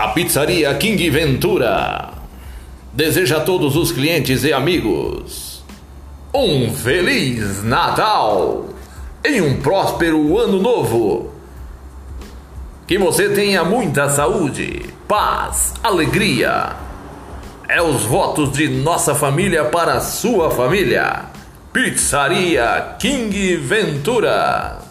A Pizzaria King Ventura deseja a todos os clientes e amigos um Feliz Natal e um próspero Ano Novo. Que você tenha muita saúde, paz, alegria. É os votos de nossa família para sua família. Pizzaria King Ventura.